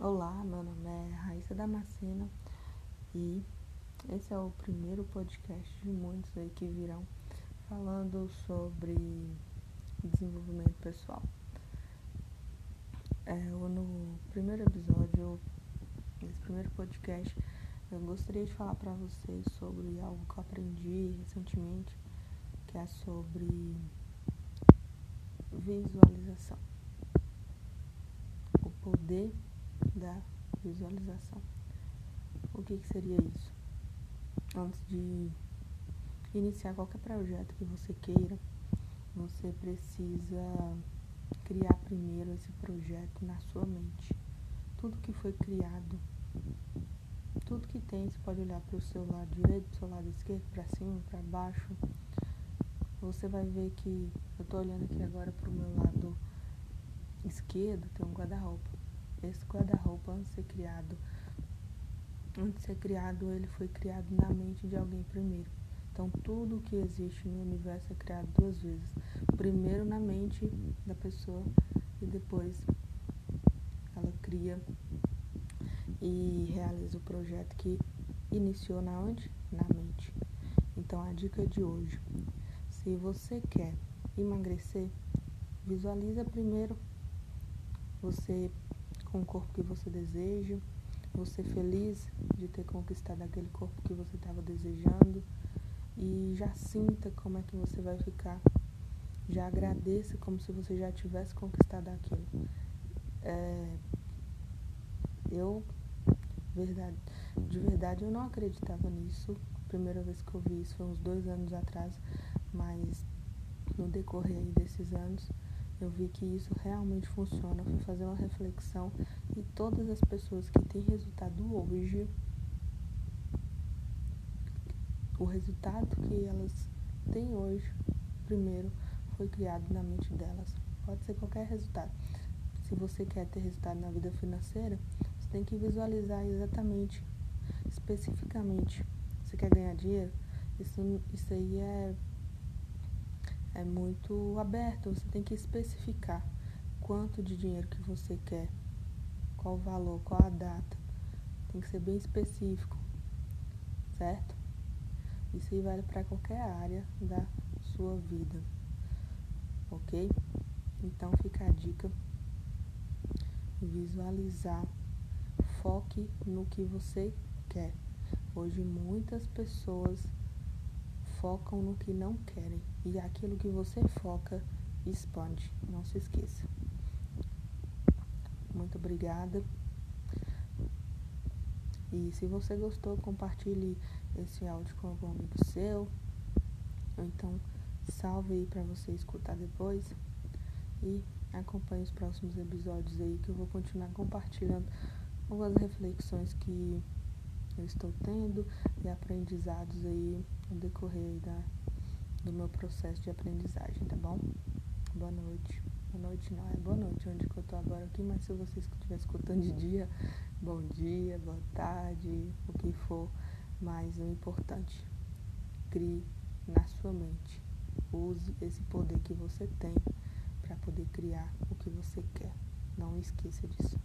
Olá, meu nome é Raíssa Damasceno e esse é o primeiro podcast de muitos aí que virão falando sobre desenvolvimento pessoal. É, no primeiro episódio, nesse primeiro podcast, eu gostaria de falar para vocês sobre algo que eu aprendi recentemente, que é sobre visualização. O poder da visualização. O que, que seria isso? Antes de iniciar qualquer projeto que você queira, você precisa criar primeiro esse projeto na sua mente. Tudo que foi criado, tudo que tem, você pode olhar para o seu lado direito, para o seu lado esquerdo, para cima, para baixo. Você vai ver que eu estou olhando aqui agora para o meu lado esquerdo, tem um guarda-roupa esse guarda-roupa antes de ser criado, antes de ser criado, ele foi criado na mente de alguém primeiro. Então tudo que existe no universo é criado duas vezes. Primeiro na mente da pessoa e depois ela cria e realiza o projeto que iniciou na onde? Na mente. Então a dica de hoje, se você quer emagrecer, visualiza primeiro você com o corpo que você deseja, você feliz de ter conquistado aquele corpo que você estava desejando e já sinta como é que você vai ficar. Já agradeça como se você já tivesse conquistado aquilo. É, eu, verdade, de verdade, eu não acreditava nisso. A primeira vez que eu vi isso foi uns dois anos atrás, mas no decorrer desses anos eu vi que isso realmente funciona. Fui fazer uma reflexão e todas as pessoas que têm resultado hoje, o resultado que elas têm hoje, primeiro, foi criado na mente delas. Pode ser qualquer resultado. Se você quer ter resultado na vida financeira, você tem que visualizar exatamente, especificamente. Você quer ganhar dinheiro? Isso, isso aí é é muito aberto, você tem que especificar quanto de dinheiro que você quer, qual o valor, qual a data. Tem que ser bem específico, certo? Isso aí vale para qualquer área da sua vida, ok? Então fica a dica: visualizar, foque no que você quer. Hoje muitas pessoas focam no que não querem e aquilo que você foca expande. Não se esqueça. Muito obrigada. E se você gostou, compartilhe esse áudio com algum amigo seu. Ou então salve aí para você escutar depois. E acompanhe os próximos episódios aí que eu vou continuar compartilhando algumas reflexões que eu estou tendo e aprendizados aí no decorrer da, do meu processo de aprendizagem, tá bom? Boa noite. Boa noite não, é boa noite onde que eu tô agora aqui, mas se você estiver escutando de dia, bom dia, boa tarde, o que for, mas o importante, crie na sua mente. Use esse poder que você tem para poder criar o que você quer. Não esqueça disso.